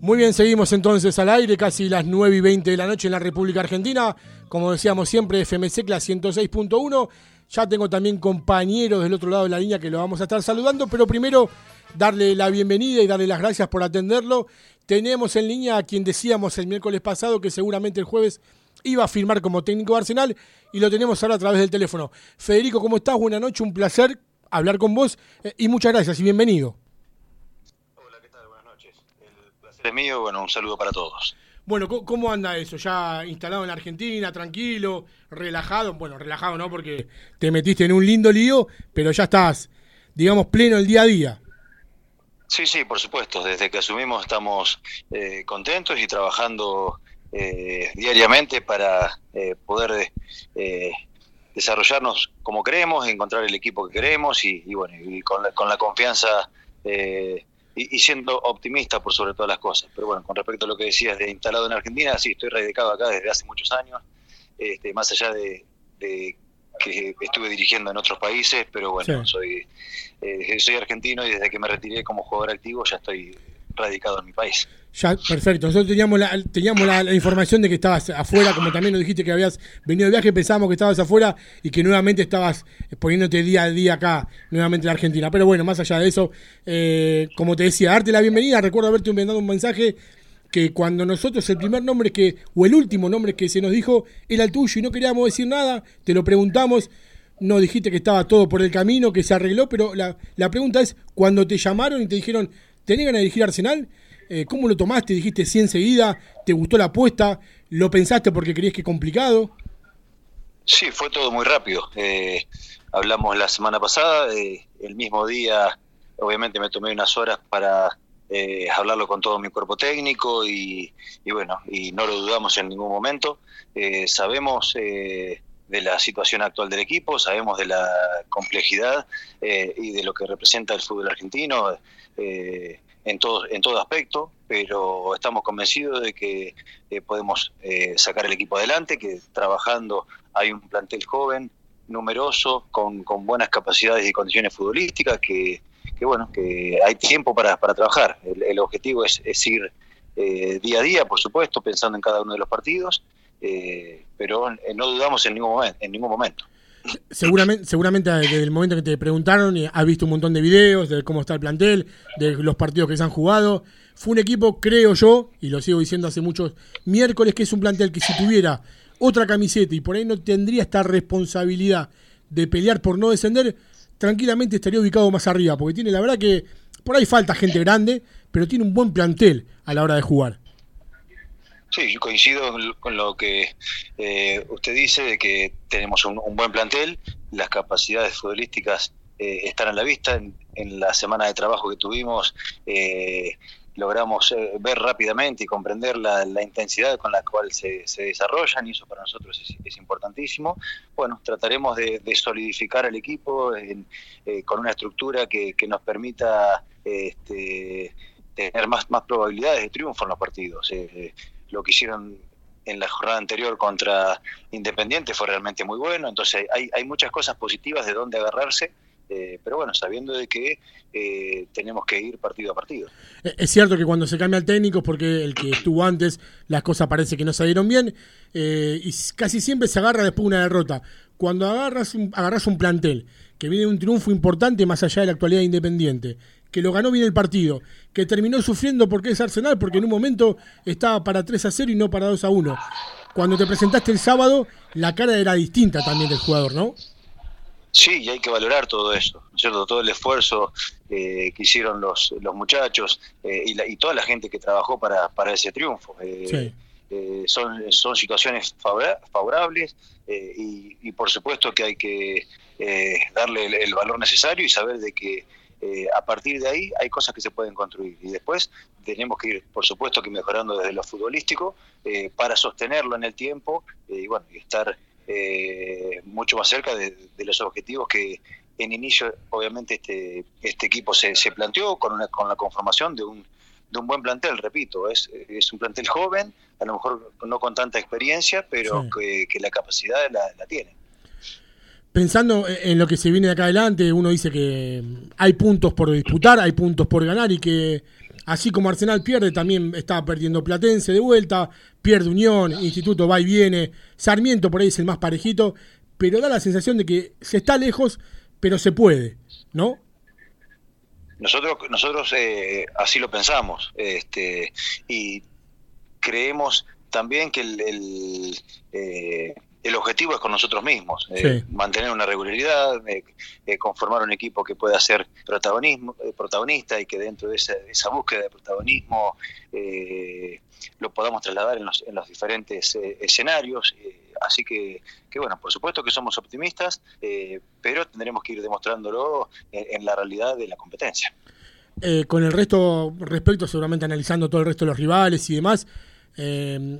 Muy bien, seguimos entonces al aire, casi las 9 y 20 de la noche en la República Argentina. Como decíamos siempre, FMC Class 106.1. Ya tengo también compañeros del otro lado de la línea que lo vamos a estar saludando, pero primero darle la bienvenida y darle las gracias por atenderlo. Tenemos en línea a quien decíamos el miércoles pasado que seguramente el jueves iba a firmar como técnico de Arsenal y lo tenemos ahora a través del teléfono. Federico, ¿cómo estás? Buenas noches, un placer hablar con vos eh, y muchas gracias y bienvenido. Hola, ¿qué tal? Buenas noches. El placer es mío, bueno, un saludo para todos. Bueno, ¿cómo anda eso? ¿Ya instalado en Argentina, tranquilo, relajado? Bueno, relajado no, porque te metiste en un lindo lío, pero ya estás, digamos, pleno el día a día. Sí, sí, por supuesto. Desde que asumimos estamos eh, contentos y trabajando eh, diariamente para eh, poder desarrollarnos como queremos, encontrar el equipo que queremos y, bueno, y con la, con la confianza y, siendo optimista por sobre todas las cosas. Pero bueno, con respecto a lo que decías de instalado en Argentina, sí, estoy radicado acá desde hace muchos años, este, más allá de, que estuve dirigiendo en otros países, pero bueno, soy, eh, soy argentino y desde que me retiré como jugador activo ya estoy radicado en mi país. Ya, perfecto. Nosotros teníamos la, teníamos la, información de que estabas afuera, como también nos dijiste que habías venido de viaje, pensábamos que estabas afuera y que nuevamente estabas poniéndote día a día acá, nuevamente en Argentina. Pero bueno, más allá de eso, eh, como te decía, darte la bienvenida. Recuerdo haberte mandado un mensaje que cuando nosotros el primer nombre que, o el último nombre que se nos dijo era el tuyo y no queríamos decir nada, te lo preguntamos, no dijiste que estaba todo por el camino, que se arregló, pero la, la pregunta es, cuando te llamaron y te dijeron, ¿tenés ganas de dirigir Arsenal? Eh, ¿Cómo lo tomaste? ¿Dijiste sí enseguida? ¿Te gustó la apuesta? ¿Lo pensaste porque creías que es complicado? Sí, fue todo muy rápido. Eh, hablamos la semana pasada, eh, el mismo día, obviamente me tomé unas horas para eh, hablarlo con todo mi cuerpo técnico y, bueno, y no lo dudamos en ningún momento. Eh, sabemos eh, de la situación actual del equipo, sabemos de la complejidad y de lo que representa el fútbol argentino en, todo, en todo aspecto, pero estamos convencidos de que podemos sacar el equipo adelante, que trabajando hay un plantel joven, numeroso, con, con buenas capacidades y condiciones futbolísticas que que bueno, que hay tiempo para, para trabajar. El, objetivo es, ir eh, día a día, por supuesto, pensando en cada uno de los partidos, eh, pero eh, no dudamos en ningún momento. En ningún momento. Seguramente, seguramente desde el momento que te preguntaron, has visto un montón de videos de cómo está el plantel, de los partidos que se han jugado. Fue un equipo, creo yo, y lo sigo diciendo hace muchos miércoles, que es un plantel que si tuviera otra camiseta y por ahí no tendría esta responsabilidad de pelear por no descender, tranquilamente estaría ubicado más arriba, porque tiene la verdad que por ahí falta gente grande, pero tiene un buen plantel a la hora de jugar. Sí, coincido con lo que eh, usted dice, que tenemos un, buen plantel, las capacidades futbolísticas eh, están a la vista. En, en, la semana de trabajo que tuvimos, eh, logramos eh, ver rápidamente y comprender la, intensidad con la cual se, desarrollan y eso para nosotros es, importantísimo. Bueno, trataremos de, solidificar el equipo eh, con una estructura que, nos permita este, tener más, más probabilidades de triunfo en los partidos. Eh, lo que hicieron en la jornada anterior contra Independiente fue realmente muy bueno, entonces hay, muchas cosas positivas de dónde agarrarse eh, pero bueno, sabiendo de que eh, tenemos que ir partido a partido. Eh, es cierto que cuando se cambia el técnico, porque el que estuvo antes, las cosas parece que no salieron bien, y casi siempre se agarra después de una derrota. Cuando agarras un, agarras un plantel, que viene un triunfo importante más allá de la actualidad independiente, que lo ganó bien el partido, que terminó sufriendo porque es Arsenal, porque en un momento estaba para 3 a 0 y no para 2 a 1. Cuando te presentaste el sábado, la cara era distinta también del jugador, ¿no? Sí, y hay que valorar todo eso, ¿cierto? Todo el esfuerzo eh, que hicieron los, los muchachos eh, y, toda la gente que trabajó para, para ese triunfo. Eh, son, son situaciones favorables y, por supuesto que hay que darle el, valor necesario y saber de que a partir de ahí hay cosas que se pueden construir y después tenemos que ir, por supuesto, que mejorando desde lo futbolístico para sostenerlo en el tiempo y bueno y estar eh, mucho más cerca de, los objetivos que en inicio obviamente este, este equipo se, se planteó con, una, con la conformación de un, de un buen plantel, repito, es, es un plantel joven, a lo mejor no con tanta experiencia, pero que, la capacidad la, tiene. Pensando en lo que se viene de acá adelante, uno dice que hay puntos por disputar, hay puntos por ganar y que así como Arsenal pierde, también está perdiendo Platense de vuelta, pierde Unión, Instituto va y viene, Sarmiento por ahí es el más parejito, pero da la sensación de que se está lejos, pero se puede, ¿no? Nosotros, nosotros eh, así lo pensamos este, y creemos también que el, eh, el objetivo es con nosotros mismos, eh, mantener una regularidad, eh, eh, conformar un equipo que pueda ser protagonismo, protagonista y que dentro de esa, esa búsqueda de protagonismo lo podamos trasladar en los, en los diferentes escenarios. así que, que, bueno, por supuesto que somos optimistas, pero tendremos que ir demostrándolo en, la realidad de la competencia. con el resto, respecto seguramente analizando todo el resto de los rivales y demás,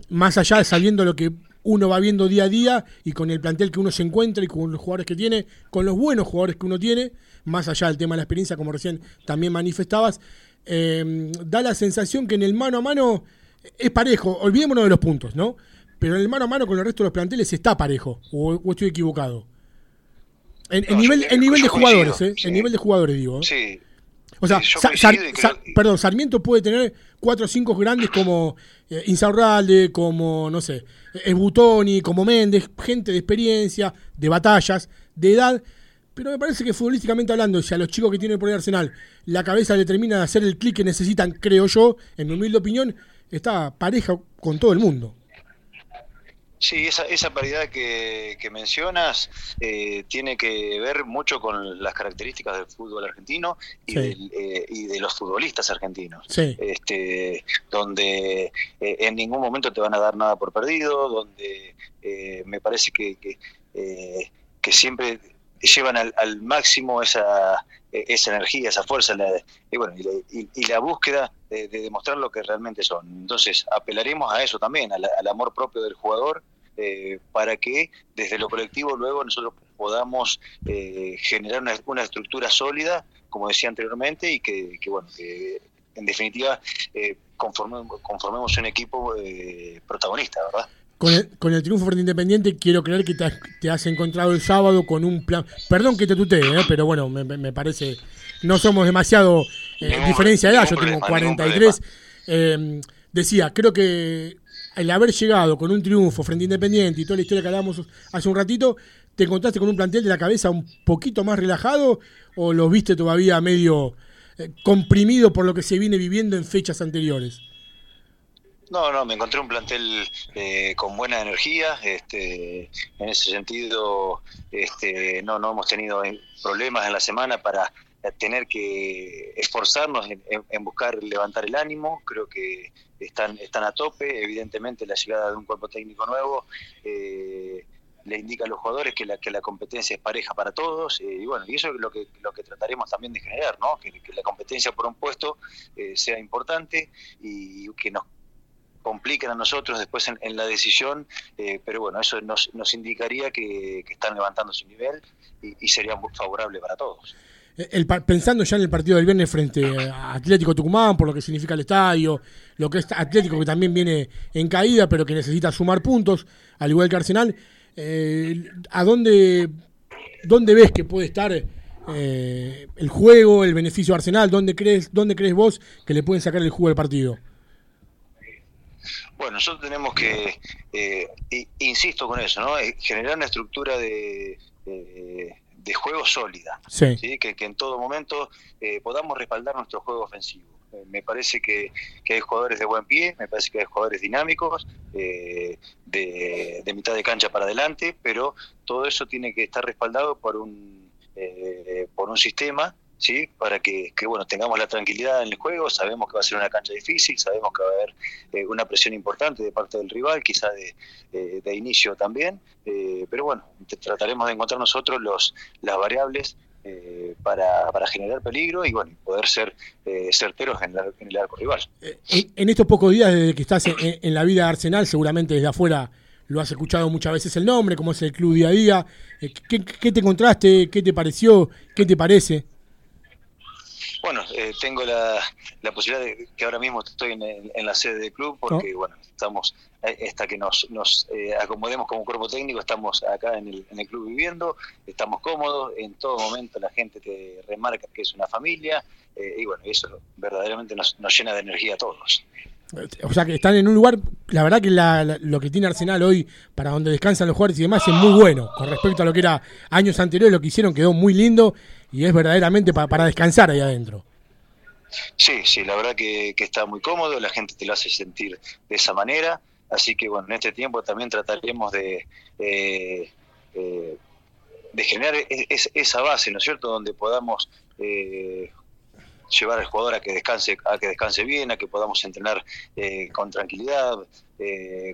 más allá de sabiendo lo que uno va viendo día a día y con el plantel que uno se encuentra y con los jugadores que tiene, con los buenos jugadores que uno tiene, más allá del tema de la experiencia, como recién también manifestabas, eh, da la sensación que en el mano a mano es parejo, olvidémonos de los puntos, ¿no? Pero en el mano a mano con el resto de los planteles está parejo, o, estoy equivocado. En, nivel, en nivel de jugadores, ¿eh? En nivel de jugadores, digo. ¿eh? Sí, o sea, perdón, Sarmiento puede tener cuatro o cinco grandes como eh, Insaurralde, como, no sé, Esbutoni, como Méndez, gente de experiencia, de batallas, de edad. Pero me parece que futbolísticamente hablando, si a los chicos que tienen por el Arsenal la cabeza le termina de hacer el clic que necesitan, creo yo, en mi humilde opinión, está pareja con todo el mundo. Sí, esa, esa paridad que, mencionas eh, tiene que ver mucho con las características del fútbol argentino y, eh, y de los futbolistas argentinos. Este, donde eh, en ningún momento te van a dar nada por perdido, donde me parece que, que, siempre llevan al, máximo esa, esa energía, esa fuerza y, bueno, y, la búsqueda de, demostrar lo que realmente son. Entonces, apelaremos a eso también, al, amor propio del jugador, eh, para que desde lo colectivo luego nosotros podamos eh, generar una, estructura sólida, como decía anteriormente, y que, bueno, que en definitiva eh, conformemos un equipo protagonista, ¿verdad? Con el, con el, triunfo frente Independiente, quiero creer que te has, encontrado el sábado con un plan. Perdón que te tutee, pero bueno, me, parece. No somos demasiado diferencia de edad, yo tengo 43. decía, creo que el haber llegado con un triunfo frente Independiente y toda la historia que hablábamos hace un ratito, ¿te encontraste con un plantel de la cabeza un poquito más relajado o lo viste todavía medio eh, comprimido por lo que se viene viviendo en fechas anteriores? No, no, me encontré un plantel eh, con buena energía. Este, en ese sentido, este, no, no hemos tenido problemas en la semana para tener que esforzarnos en, buscar levantar el ánimo. Creo que están, están a tope. Evidentemente, la llegada de un cuerpo técnico nuevo eh, le indica a los jugadores que la, que la competencia es pareja para todos. Eh, y bueno, y eso es lo que, lo que trataremos también de generar, ¿no? que, la competencia por un puesto eh, sea importante y que nos compliquen a nosotros después en, la decisión, pero bueno, eso nos, nos indicaría que, están levantando su nivel y, sería favorable para todos pensando ya en el partido del viernes frente a Atlético Tucumán, por lo que significa el estadio, lo que es Atlético que también viene en caída, pero que necesita sumar puntos, al igual que Arsenal, eh, ¿a dónde, dónde ves que puede estar eh, el juego, el beneficio de Arsenal? ¿Dónde crees, ¿Dónde crees vos que le pueden sacar el juego del partido? Bueno, nosotros tenemos que, eh, insisto con eso, ¿no? generar una estructura de de juego sólida, sí. Que, en todo momento eh, podamos respaldar nuestro juego ofensivo. Eh, me parece que, hay jugadores de buen pie, me parece que hay jugadores dinámicos, eh, de, mitad de cancha para adelante, pero todo eso tiene que estar respaldado por un, por un sistema ¿sí? para que, bueno tengamos la tranquilidad en el juego, sabemos que va a ser una cancha difícil, sabemos que va a haber eh, una presión importante de parte del rival, quizá de, de inicio también, eh, pero bueno, trataremos de encontrar nosotros los, las variables eh, para, para, generar peligro y bueno poder ser certeros en, el arco rival. En, estos pocos días desde que estás en, la vida de Arsenal, seguramente desde afuera lo has escuchado muchas veces el nombre, cómo es el club día a día. ¿Qué, qué te encontraste? ¿Qué te pareció? ¿Qué te parece? Bueno, eh, tengo la, la, posibilidad de que ahora mismo estoy en, la sede del club porque, bueno, estamos, hasta que nos, nos eh, acomodemos como cuerpo técnico, estamos acá en el, en el club viviendo, estamos cómodos, en todo momento la gente te remarca que es una familia eh, y, bueno, eso verdaderamente nos, nos llena de energía a todos. O sea que están en un lugar, la verdad que lo que tiene Arsenal hoy para donde descansan los jugadores y demás es muy bueno con respecto a lo que era años anteriores, lo que hicieron quedó muy lindo y es verdaderamente para descansar ahí adentro. Sí, sí, la verdad que, está muy cómodo, la gente te lo hace sentir de esa manera, así que bueno, en este tiempo también trataremos de, eh, eh, de generar esa base, ¿no es cierto?, donde podamos eh, llevar al jugador a que descanse, a que descanse bien, a que podamos entrenar con tranquilidad,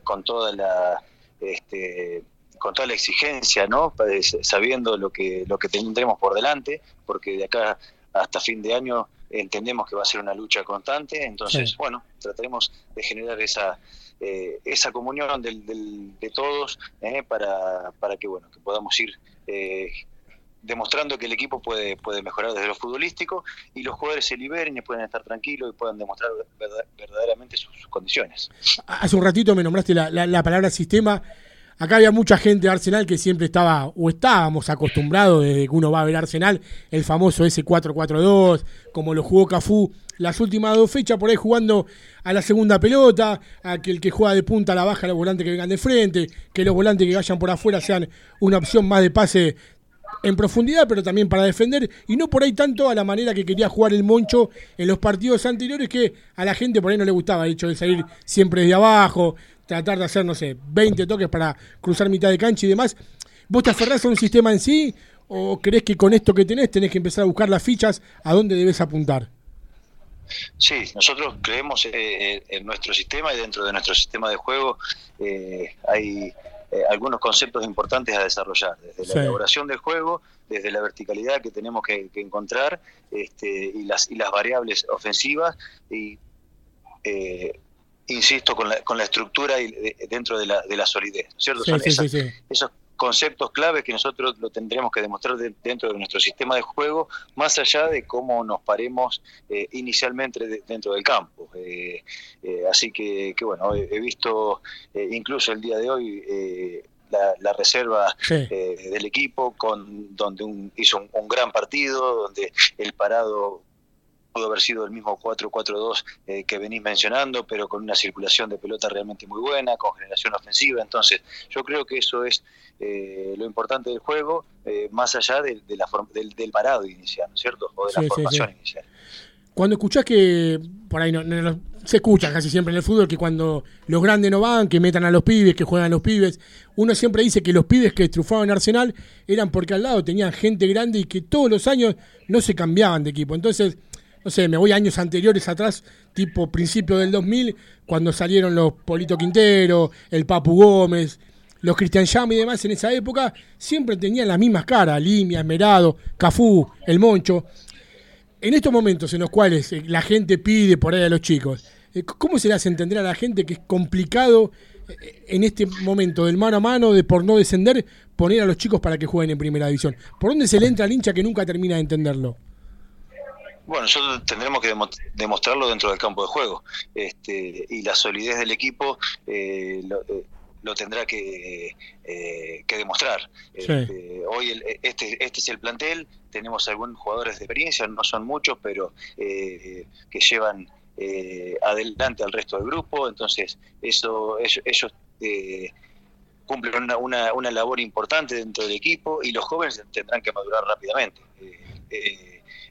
con toda la este, con toda la exigencia, ¿no? sabiendo lo que lo que tendremos por delante, porque de acá hasta fin de año entendemos que va a ser una lucha constante, entonces, bueno, trataremos de generar esa eh, esa comunión del, de todos eh, para, para que, bueno, que podamos ir eh, demostrando que el equipo puede, puede mejorar desde lo futbolístico y los jugadores se liberen y pueden estar tranquilos y puedan demostrar verdaderamente sus, condiciones. Hace un ratito me nombraste la, la palabra sistema Acá había mucha gente de Arsenal que siempre estaba, o estábamos acostumbrados desde que uno va a ver Arsenal, el famoso S4-4-2, como lo jugó Cafú las últimas dos fechas, por ahí jugando a la segunda pelota, a que el que juega de punta a la baja, los volantes que vengan de frente, que los volantes que vayan por afuera sean una opción más de pase en profundidad, pero también para defender, y no por ahí tanto a la manera que quería jugar el Moncho en los partidos anteriores, que a la gente por ahí no le gustaba el hecho de salir siempre de abajo, tratar de hacer, no sé, 20 toques para cruzar mitad de cancha y demás. ¿Vos te aferrás a un sistema en sí o crees que con esto que tenés tenés que empezar a buscar las fichas a dónde debes apuntar? Sí, nosotros creemos eh, eh, en nuestro sistema y dentro de nuestro sistema de juego eh, hay algunos conceptos importantes a desarrollar, desde la elaboración del juego, desde la verticalidad que tenemos que, encontrar este, y, las, y las variables ofensivas y insisto, con la, con la estructura y dentro de la, de la solidez, ¿cierto? Son esos conceptos claves que nosotros lo tendremos que demostrar dentro de nuestro sistema de juego, más allá de cómo nos paremos eh, inicialmente dentro del campo. Eh, eh, así que, que, bueno, he, visto incluso el día de hoy la, reserva del equipo, con donde hizo un, gran partido, donde el parado pudo haber sido el mismo 4-4-2 eh, que venís mencionando, pero con una circulación de pelota realmente muy buena, con generación ofensiva. Entonces, yo creo que eso es eh, lo importante del juego, eh, más allá de, la del, parado inicial, ¿no es cierto? O de la formación inicial. Cuando escuchás que, por ahí no, se escucha casi siempre en el fútbol, que cuando los grandes no van, que metan a los pibes, que juegan a los pibes, uno siempre dice que los pibes que trufaban Arsenal eran porque al lado tenían gente grande y que todos los años no se cambiaban de equipo. Entonces, no sé, me voy años anteriores atrás, tipo principio del 2000, cuando salieron los Polito Quintero, el Papu Gómez, los Cristian Llama y demás en esa época, siempre tenían las mismas caras, Limia, Esmerado, Cafú, el Moncho. En estos momentos en los cuales eh, la gente pide por ahí a los chicos, eh, ¿cómo se le hace entender a la gente que es complicado eh, en este momento del mano a mano, de por no descender, poner a los chicos para que jueguen en primera división? ¿Por dónde se le entra al hincha que nunca termina de entenderlo? Bueno, nosotros tendremos que demostrarlo dentro del campo de juego. Este, y la solidez del equipo eh, eh, lo, tendrá que, eh, demostrar. Este, hoy este, este es el plantel, tenemos algunos jugadores de experiencia, no son muchos, pero que llevan adelante al resto del grupo, entonces eso ellos, cumplen una, una, una, labor importante dentro del equipo y los jóvenes tendrán que madurar rápidamente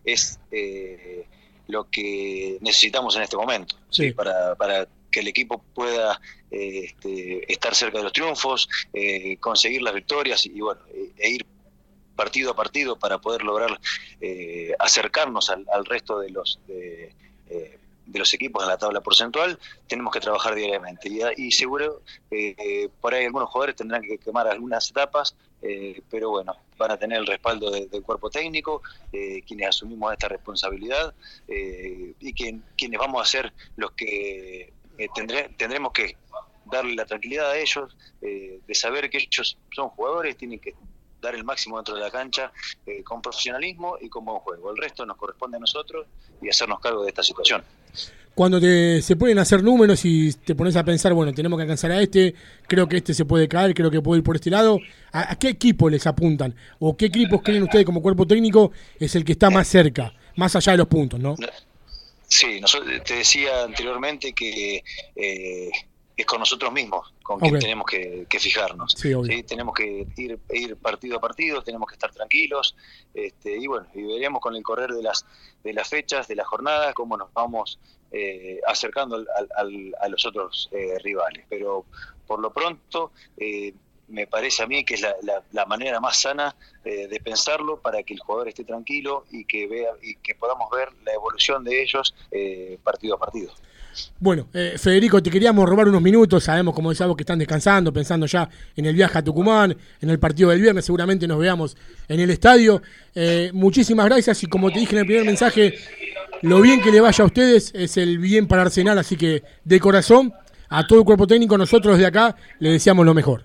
es eh, lo que necesitamos en este momento, sí. para, para que el equipo pueda eh, este, estar cerca de los triunfos, eh, conseguir las victorias y, bueno, e ir partido a partido para poder lograr acercarnos al, resto de los de, de, los equipos en la tabla porcentual, tenemos que trabajar diariamente. Y, y seguro por ahí algunos jugadores tendrán que quemar algunas etapas, pero bueno, van a tener el respaldo del cuerpo técnico, eh, quienes asumimos esta responsabilidad eh, y quienes vamos a ser los que eh, tendremos que darle la tranquilidad a ellos de saber que ellos son jugadores, tienen que dar el máximo dentro de la cancha eh, con profesionalismo y con buen juego. El resto nos corresponde a nosotros y hacernos cargo de esta situación. Cuando te, se pueden hacer números y te pones a pensar, bueno, tenemos que alcanzar a este, creo que este se puede caer, creo que puede ir por este lado, ¿a, qué equipo les apuntan? ¿O qué equipos creen ustedes como cuerpo técnico es el que está más cerca, más allá de los puntos, no? Sí, te decía anteriormente que eh, es con nosotros mismos con quien tenemos que, fijarnos. Sí, Tenemos que ir, ir partido a partido, tenemos que estar tranquilos este, y bueno, y veremos con el correr de las, de las fechas, de las jornadas, cómo nos vamos eh, acercando a los otros eh, rivales. Pero por lo pronto, eh, me parece a mí que es la, la, manera más sana de pensarlo para que el jugador esté tranquilo y que vea y que podamos ver la evolución de ellos partido a partido. Bueno, eh, Federico, te queríamos robar unos minutos. Sabemos, como decíamos, que están descansando, pensando ya en el viaje a Tucumán, en el partido del viernes. Seguramente nos veamos en el estadio. Eh, muchísimas gracias y como te dije en el primer mensaje, lo bien que le vaya a ustedes es el bien para Arsenal. Así que de corazón, a todo el cuerpo técnico, nosotros de acá le deseamos lo mejor.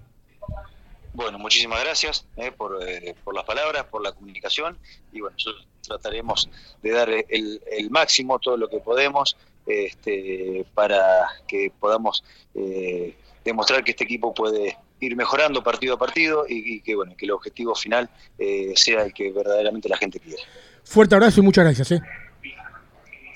Bueno, muchísimas gracias eh, por, por, las palabras, por la comunicación y bueno, nosotros trataremos de dar el, el máximo, todo lo que podemos este, para que podamos eh, demostrar que este equipo puede ir mejorando partido a partido y, que bueno que el objetivo final eh, sea el que verdaderamente la gente quiere. Fuerte abrazo y muchas gracias. ¿eh?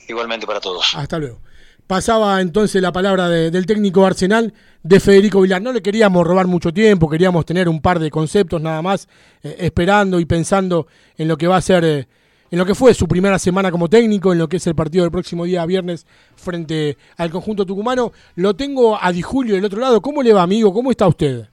Igualmente para todos. Hasta luego. Pasaba entonces la palabra del técnico Arsenal de Federico Vilar. No le queríamos robar mucho tiempo, queríamos tener un par de conceptos nada más, esperando y pensando en lo que va a ser en lo que fue su primera semana como técnico, en lo que es el partido del próximo día viernes frente al conjunto tucumano. Lo tengo a Di Julio del otro lado. ¿Cómo le va, amigo? ¿Cómo está usted?